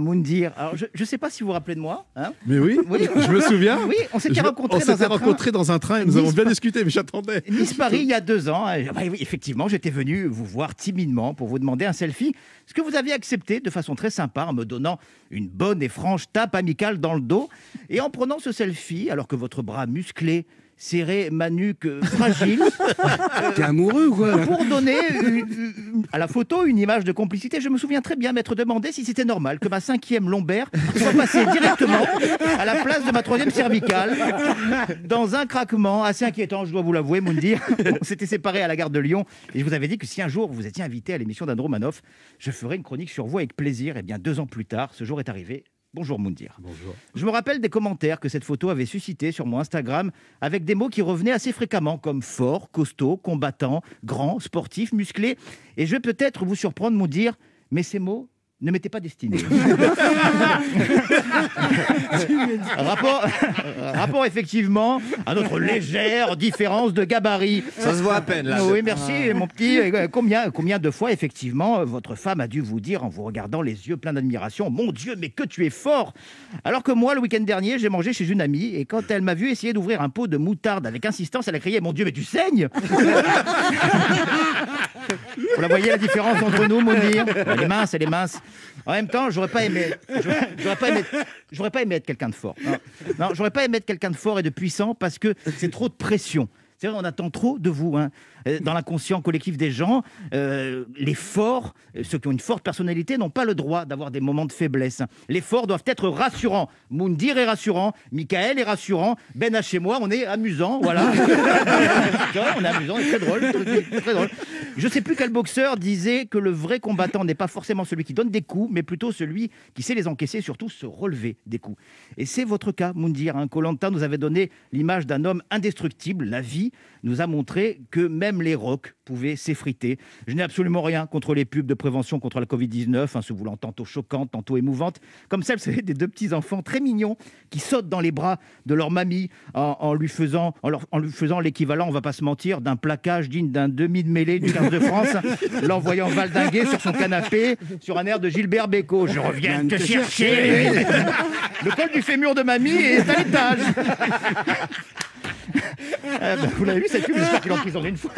Moundir. Alors, je ne sais pas si vous vous rappelez de moi. Hein mais oui, Oui. je me souviens. oui, on s'était rencontrés on dans un train. rencontrés dans un train et nous avons bien discuté, mais j'attendais. Nice-Paris, il y a deux ans. Bah effectivement, j'étais venu vous voir timidement pour vous demander un selfie. Ce que vous aviez accepté de façon très sympa en me donnant une bonne et franche tape amicale dans le dos. Et en prenant ce selfie, alors que votre bras musclé serrait ma nuque euh, fragile, T'es amoureux ou quoi pour donner une- une- à la photo une image de complicité. Je me souviens très bien m'être demandé si c'était normal que ma cinquième lombaire soit passée directement à la place de ma troisième cervicale dans un craquement assez inquiétant, je dois vous l'avouer, Moundir. On s'était séparés à la gare de Lyon et je vous avais dit que si un jour vous étiez invité à l'émission d'Andromanov, je ferais une chronique sur vous avec plaisir. Et bien deux ans plus tard, ce jour est arrivé. Bonjour Moundir. Bonjour. Je me rappelle des commentaires que cette photo avait suscité sur mon Instagram avec des mots qui revenaient assez fréquemment comme fort, costaud, combattant, grand, sportif, musclé. Et je vais peut-être vous surprendre, mon dire, mais ces mots ne m'étaient pas destinés. rapport, rapport effectivement à notre légère différence de gabarit. Ça se voit à peine là. Oui, merci, mon petit. Combien, combien de fois, effectivement, votre femme a dû vous dire, en vous regardant les yeux pleins d'admiration, Mon Dieu, mais que tu es fort Alors que moi, le week-end dernier, j'ai mangé chez une amie, et quand elle m'a vu essayer d'ouvrir un pot de moutarde avec insistance, elle a crié Mon Dieu, mais tu saignes Vous la voyez la différence entre nous, Mounir Elle est mince, elle est mince. En même temps, j'aurais pas aimé, j'aurais j'aurais pas aimé, j'aurais pas aimé être quelqu'un de fort. Non, non j'aurais pas aimé être quelqu'un de fort et de puissant parce que c'est trop de pression. C'est vrai, on attend trop de vous. hein. Euh, Dans l'inconscient collectif des gens, euh, les forts, euh, ceux qui ont une forte personnalité, n'ont pas le droit d'avoir des moments de faiblesse. Les forts doivent être rassurants. Moundir est rassurant, Michael est rassurant, Ben H chez moi, on est amusant, voilà. On est amusant, c'est très drôle, très drôle. Je ne sais plus quel boxeur disait que le vrai combattant n'est pas forcément celui qui donne des coups, mais plutôt celui qui sait les encaisser, surtout se relever des coups. Et c'est votre cas, Moundir. Hein. Colanta nous avait donné l'image d'un homme indestructible. La vie nous a montré que même les rocs pouvaient s'effriter. Je n'ai absolument rien contre les pubs de prévention contre la Covid-19, hein, se voulant tantôt choquantes, tantôt émouvantes, comme celle, des deux petits enfants très mignons qui sautent dans les bras de leur mamie en, lui faisant, en faisant l'équivalent, on va pas se mentir, d'un plaquage digne d'un demi de mêlée du 15 de France, l'envoyant valdinguer sur son canapé sur un air de Gilbert Bécaud. Je reviens te chercher. Le col du fémur de mamie est à l'étage. Ah ben, vous l'avez vu cette pub, j'espère qu'il en prison une fois.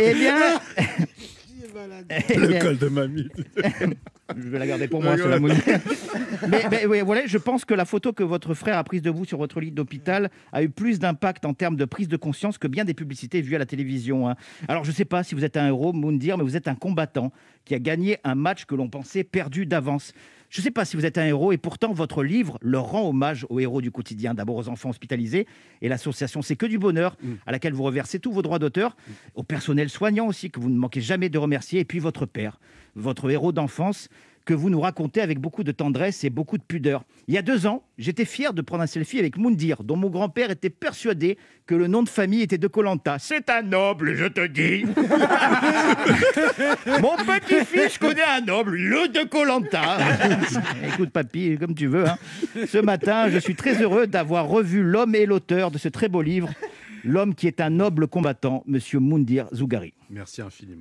Eh bien, Le col de mamie. je vais la garder pour moi, sur la monnaie. Mais, mais, oui, voilà, je pense que la photo que votre frère a prise de vous sur votre lit d'hôpital a eu plus d'impact en termes de prise de conscience que bien des publicités vues à la télévision. hein. Alors, je ne sais pas si vous êtes un héros, Moundir, mais vous êtes un combattant qui a gagné un match que l'on pensait perdu d'avance. Je ne sais pas si vous êtes un héros, et pourtant votre livre leur rend hommage aux héros du quotidien, d'abord aux enfants hospitalisés, et l'association C'est que du bonheur, à laquelle vous reversez tous vos droits d'auteur, au personnel soignant aussi, que vous ne manquez jamais de remercier, et puis votre père, votre héros d'enfance, que vous nous racontez avec beaucoup de tendresse et beaucoup de pudeur. Il y a deux ans, j'étais fier de prendre un selfie avec Moundir, dont mon grand-père était persuadé que le nom de famille était de Colanta. C'est un noble, je te dis. mon petit-fils connaît un noble, le de Colanta. Écoute, papy, comme tu veux. hein. Ce matin, je suis très heureux d'avoir revu l'homme et l'auteur de ce très beau livre, l'homme qui est un noble combattant, Monsieur Moundir Zougari. Merci infiniment.